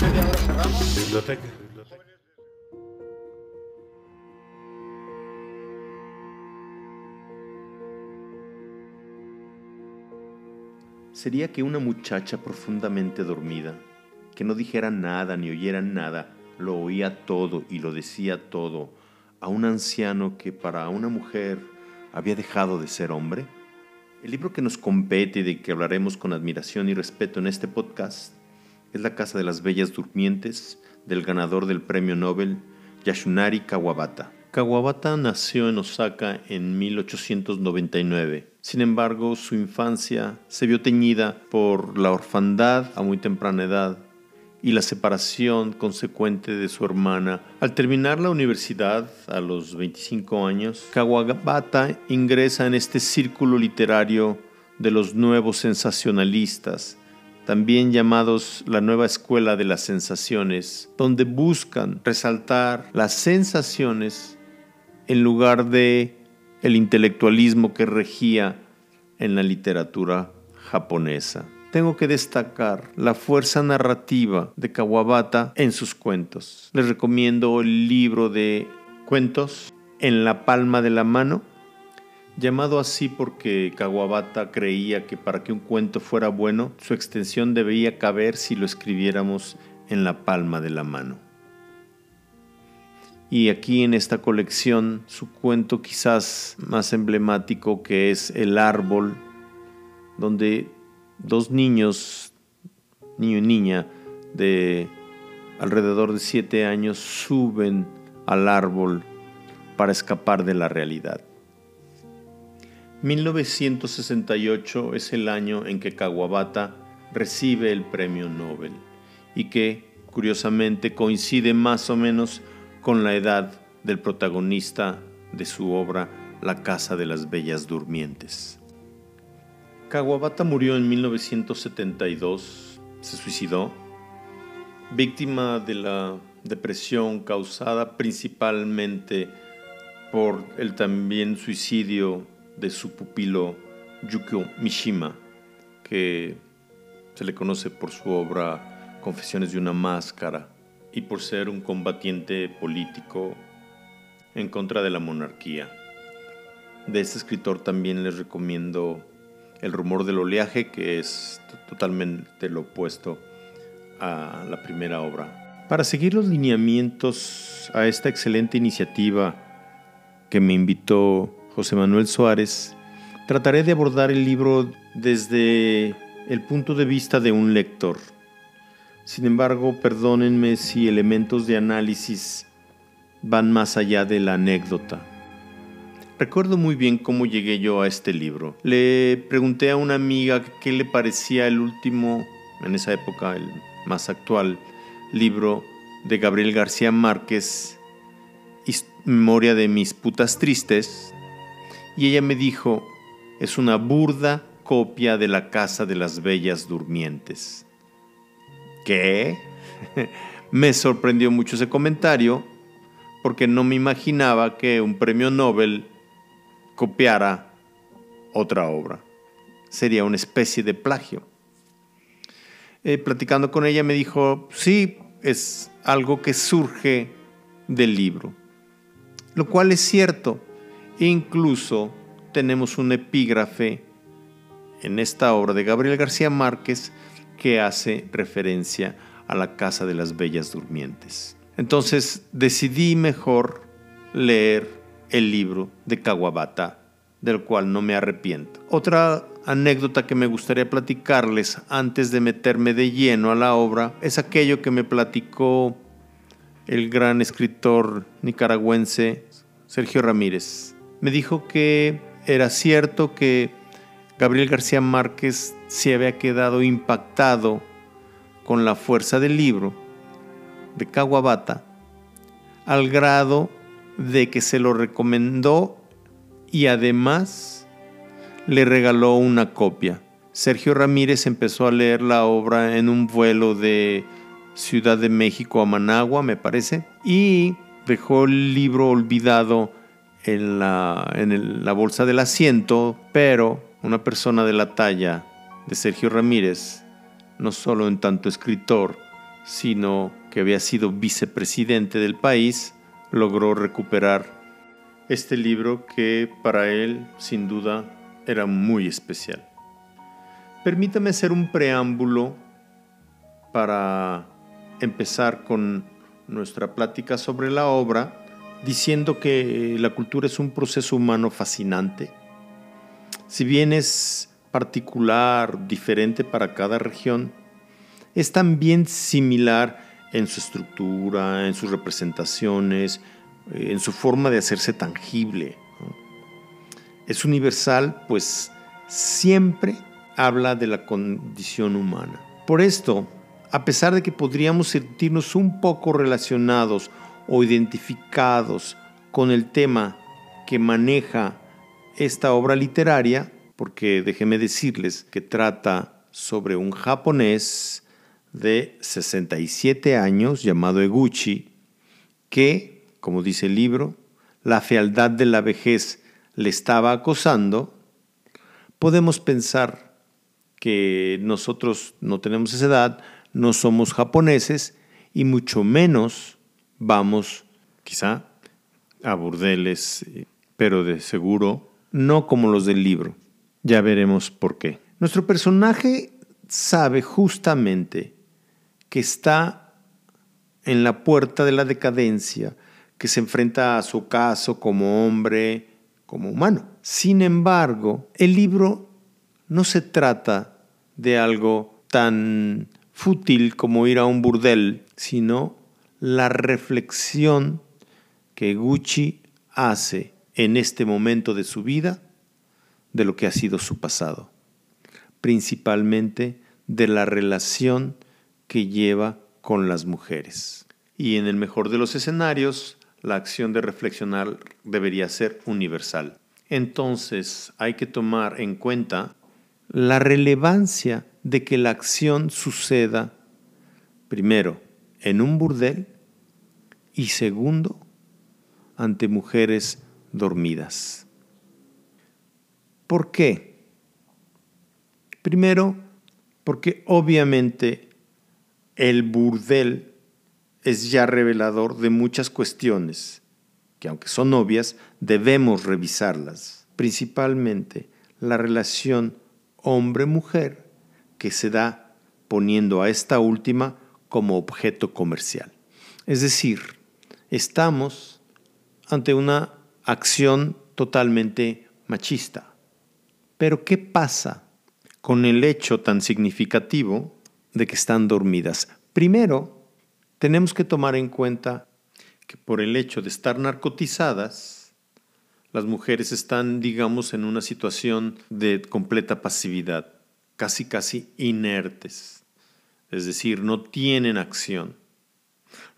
Biblioteca. Sería que una muchacha profundamente dormida, que no dijera nada ni oyera nada, lo oía todo y lo decía todo, a un anciano que para una mujer había dejado de ser hombre? El libro que nos compete y de que hablaremos con admiración y respeto en este podcast es La Casa de las Bellas Durmientes del ganador del Premio Nobel Yasunari Kawabata. Kawabata nació en Osaka en 1899. Sin embargo, su infancia se vio teñida por la orfandad a muy temprana edad y la separación consecuente de su hermana. Al terminar la universidad a los 25 años, Kawabata ingresa en este círculo literario de los nuevos sensacionalistas, también llamados la nueva escuela de las sensaciones, donde buscan resaltar las sensaciones en lugar de el intelectualismo que regía en la literatura japonesa. Tengo que destacar la fuerza narrativa de Kawabata en sus cuentos. Les recomiendo el libro de cuentos En la palma de la mano, llamado así porque Kawabata creía que para que un cuento fuera bueno, su extensión debía caber si lo escribiéramos en la palma de la mano. Y aquí en esta colección su cuento quizás más emblemático que es El árbol, donde dos niños, niño y niña de alrededor de siete años, suben al árbol para escapar de la realidad. 1968 es el año en que Kawabata recibe el premio Nobel y que, curiosamente, coincide más o menos con la edad del protagonista de su obra La Casa de las Bellas Durmientes. Kawabata murió en 1972, se suicidó, víctima de la depresión causada principalmente por el también suicidio de su pupilo Yukio Mishima, que se le conoce por su obra Confesiones de una Máscara y por ser un combatiente político en contra de la monarquía. De este escritor también les recomiendo El rumor del oleaje, que es totalmente lo opuesto a la primera obra. Para seguir los lineamientos a esta excelente iniciativa que me invitó José Manuel Suárez, trataré de abordar el libro desde el punto de vista de un lector sin embargo, perdónenme si elementos de análisis van más allá de la anécdota. Recuerdo muy bien cómo llegué yo a este libro. Le pregunté a una amiga qué le parecía el último, en esa época el más actual, libro de Gabriel García Márquez, Memoria de mis putas tristes, y ella me dijo, es una burda copia de la Casa de las Bellas Durmientes. ¿Qué? me sorprendió mucho ese comentario porque no me imaginaba que un premio Nobel copiara otra obra. Sería una especie de plagio. Eh, platicando con ella me dijo, sí, es algo que surge del libro, lo cual es cierto. Incluso tenemos un epígrafe en esta obra de Gabriel García Márquez que hace referencia a la casa de las bellas durmientes. Entonces decidí mejor leer el libro de Kawabata, del cual no me arrepiento. Otra anécdota que me gustaría platicarles antes de meterme de lleno a la obra es aquello que me platicó el gran escritor nicaragüense Sergio Ramírez. Me dijo que era cierto que Gabriel García Márquez se había quedado impactado con la fuerza del libro de Kawabata al grado de que se lo recomendó y además le regaló una copia. Sergio Ramírez empezó a leer la obra en un vuelo de Ciudad de México a Managua, me parece, y dejó el libro olvidado en la, en la bolsa del asiento, pero una persona de la talla de Sergio Ramírez, no solo en tanto escritor, sino que había sido vicepresidente del país, logró recuperar este libro que para él sin duda era muy especial. Permítame hacer un preámbulo para empezar con nuestra plática sobre la obra, diciendo que la cultura es un proceso humano fascinante. Si bien es particular, diferente para cada región, es también similar en su estructura, en sus representaciones, en su forma de hacerse tangible. Es universal, pues siempre habla de la condición humana. Por esto, a pesar de que podríamos sentirnos un poco relacionados o identificados con el tema que maneja esta obra literaria, porque déjenme decirles que trata sobre un japonés de 67 años llamado Eguchi, que, como dice el libro, la fealdad de la vejez le estaba acosando, podemos pensar que nosotros no tenemos esa edad, no somos japoneses y mucho menos vamos quizá a burdeles, pero de seguro no como los del libro. Ya veremos por qué. Nuestro personaje sabe justamente que está en la puerta de la decadencia, que se enfrenta a su caso como hombre, como humano. Sin embargo, el libro no se trata de algo tan fútil como ir a un burdel, sino la reflexión que Gucci hace en este momento de su vida de lo que ha sido su pasado, principalmente de la relación que lleva con las mujeres. Y en el mejor de los escenarios, la acción de reflexionar debería ser universal. Entonces hay que tomar en cuenta la relevancia de que la acción suceda, primero, en un burdel y segundo, ante mujeres dormidas. ¿Por qué? Primero, porque obviamente el burdel es ya revelador de muchas cuestiones que aunque son obvias, debemos revisarlas, principalmente la relación hombre-mujer que se da poniendo a esta última como objeto comercial. Es decir, estamos ante una acción totalmente machista. Pero ¿qué pasa con el hecho tan significativo de que están dormidas? Primero, tenemos que tomar en cuenta que por el hecho de estar narcotizadas, las mujeres están, digamos, en una situación de completa pasividad casi casi inertes, es decir, no tienen acción,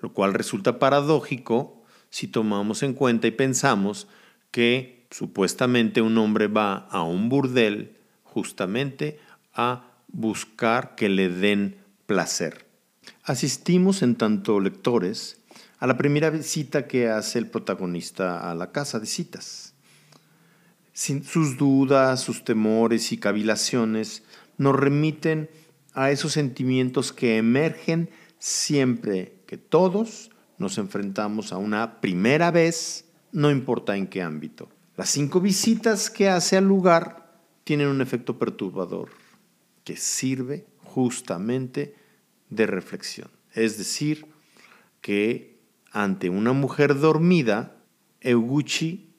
lo cual resulta paradójico si tomamos en cuenta y pensamos que supuestamente un hombre va a un burdel justamente a buscar que le den placer. Asistimos en tanto lectores a la primera visita que hace el protagonista a la casa de citas. Sus dudas, sus temores y cavilaciones nos remiten a esos sentimientos que emergen siempre que todos nos enfrentamos a una primera vez, no importa en qué ámbito. Las cinco visitas que hace al lugar tienen un efecto perturbador que sirve justamente de reflexión. Es decir, que ante una mujer dormida, Euguchi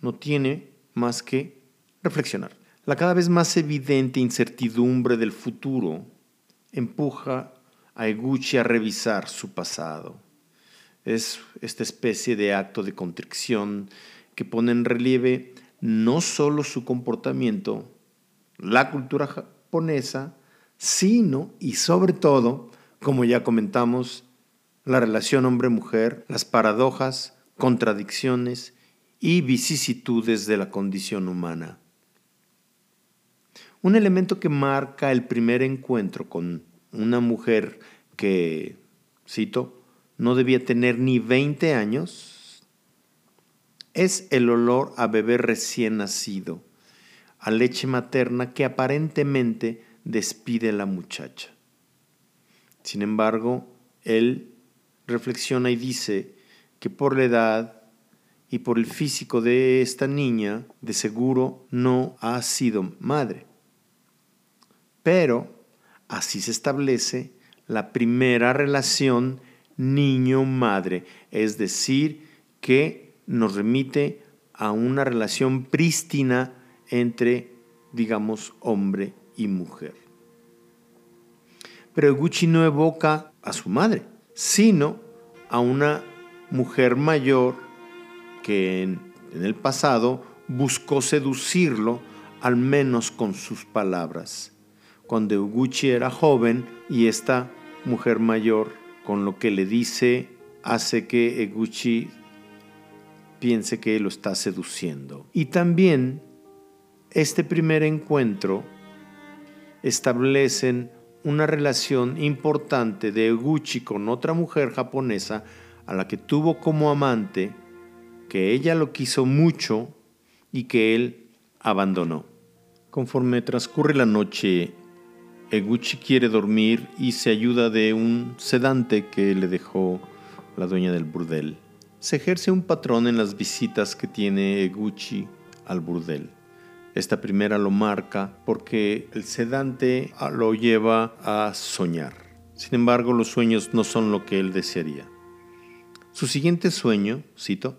no tiene más que reflexionar. La cada vez más evidente incertidumbre del futuro empuja a Eguchi a revisar su pasado. Es esta especie de acto de contrición que pone en relieve no solo su comportamiento, la cultura japonesa, sino y sobre todo, como ya comentamos, la relación hombre-mujer, las paradojas, contradicciones y vicisitudes de la condición humana. Un elemento que marca el primer encuentro con una mujer que, cito, no debía tener ni 20 años, es el olor a bebé recién nacido, a leche materna que aparentemente despide a la muchacha. Sin embargo, él reflexiona y dice que por la edad y por el físico de esta niña, de seguro no ha sido madre. Pero así se establece la primera relación niño-madre, es decir, que nos remite a una relación prístina entre, digamos, hombre y mujer. Pero Gucci no evoca a su madre, sino a una mujer mayor que en, el pasado buscó seducirlo, al menos con sus palabras. Cuando Eguchi era joven y esta mujer mayor, con lo que le dice, hace que Eguchi piense que lo está seduciendo. Y también este primer encuentro establecen una relación importante de Eguchi con otra mujer japonesa a la que tuvo como amante, que ella lo quiso mucho y que él abandonó. Conforme transcurre la noche, Eguchi quiere dormir y se ayuda de un sedante que le dejó la dueña del burdel. Se ejerce un patrón en las visitas que tiene Eguchi al burdel. Esta primera lo marca porque el sedante lo lleva a soñar. Sin embargo, los sueños no son lo que él desearía. Su siguiente sueño, cito,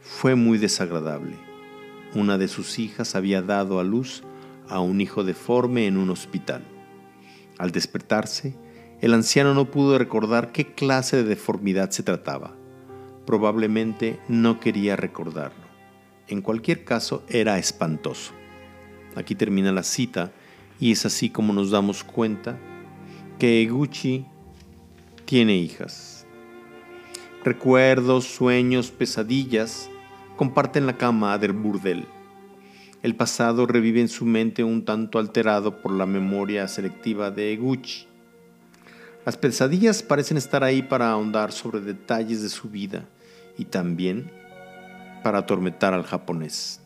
fue muy desagradable. Una de sus hijas había dado a luz a un hijo deforme en un hospital. Al despertarse, el anciano no pudo recordar qué clase de deformidad se trataba. Probablemente no quería recordarlo. En cualquier caso, era espantoso. Aquí termina la cita y es así como nos damos cuenta que Eguchi tiene hijas. Recuerdos, sueños, pesadillas comparten la cama del burdel. El pasado revive en su mente un tanto alterado por la memoria selectiva de Eguchi. Las pesadillas parecen estar ahí para ahondar sobre detalles de su vida y también para atormentar al japonés.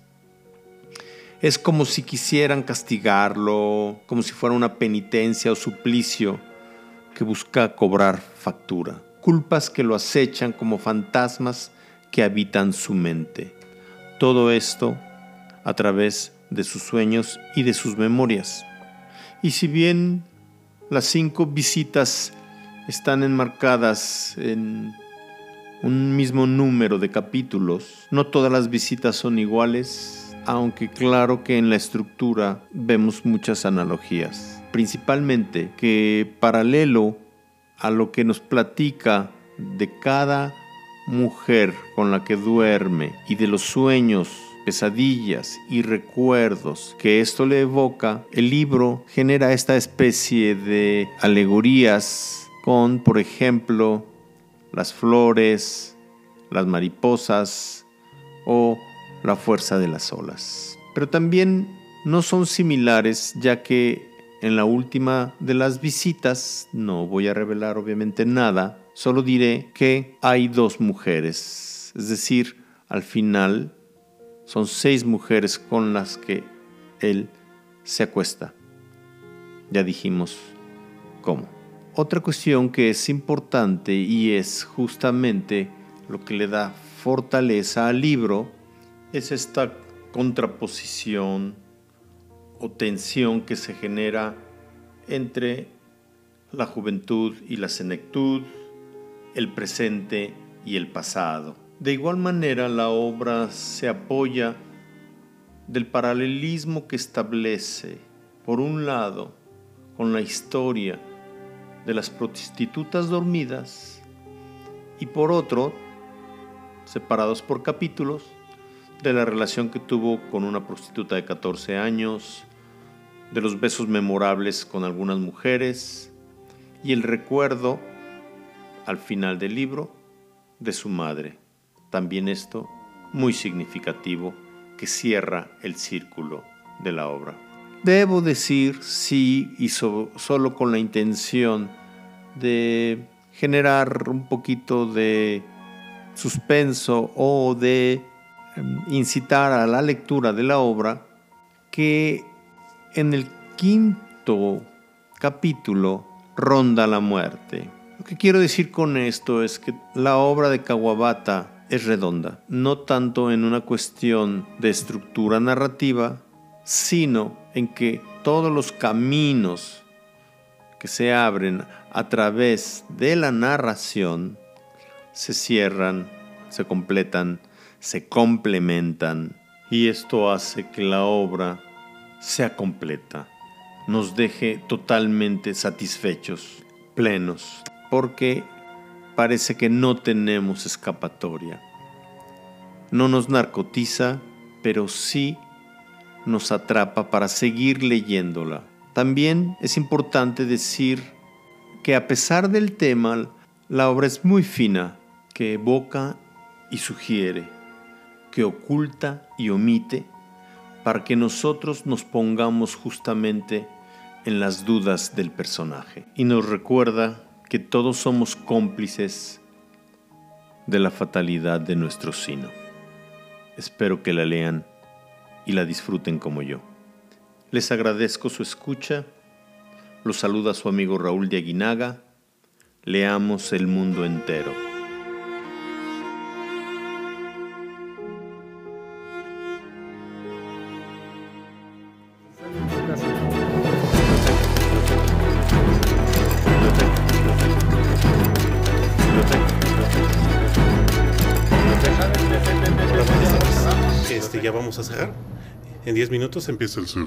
Es como si quisieran castigarlo, como si fuera una penitencia o suplicio que busca cobrar factura culpas que lo acechan como fantasmas que habitan su mente. Todo esto a través de sus sueños y de sus memorias. Y si bien las cinco visitas están enmarcadas en un mismo número de capítulos, no todas las visitas son iguales, aunque claro que en la estructura vemos muchas analogías. Principalmente que paralelo a lo que nos platica de cada mujer con la que duerme y de los sueños, pesadillas y recuerdos que esto le evoca, el libro genera esta especie de alegorías con, por ejemplo, las flores, las mariposas o la fuerza de las olas. Pero también no son similares ya que en la última de las visitas, no voy a revelar obviamente nada, solo diré que hay dos mujeres, es decir, al final son seis mujeres con las que él se acuesta. Ya dijimos cómo. Otra cuestión que es importante y es justamente lo que le da fortaleza al libro es esta contraposición o tensión que se genera entre la juventud y la senectud, el presente y el pasado. De igual manera, la obra se apoya del paralelismo que establece, por un lado, con la historia de las prostitutas dormidas y por otro, separados por capítulos, de la relación que tuvo con una prostituta de 14 años, de los besos memorables con algunas mujeres y el recuerdo al final del libro de su madre. También esto muy significativo que cierra el círculo de la obra. Debo decir sí y solo con la intención de generar un poquito de suspenso o de em, incitar a la lectura de la obra que en el sexto capítulo ronda la muerte. Lo que quiero decir con esto es que la obra de Kawabata es redonda, no tanto en una cuestión de estructura narrativa, sino en que todos los caminos que se abren a través de la narración se cierran, se completan, se complementan y esto hace que la obra sea completa, nos deje totalmente satisfechos, plenos, porque parece que no tenemos escapatoria. No nos narcotiza, pero sí nos atrapa para seguir leyéndola. También es importante decir que a pesar del tema, la obra es muy fina, que evoca y sugiere, que oculta y omite, para que nosotros nos pongamos justamente en las dudas del personaje. Y nos recuerda que todos somos cómplices de la fatalidad de nuestro sino. Espero que la lean y la disfruten como yo. Les agradezco su escucha. Los saluda su amigo Raúl de Aguinaga. Leamos el mundo entero. En 10 minutos empieza el cerro.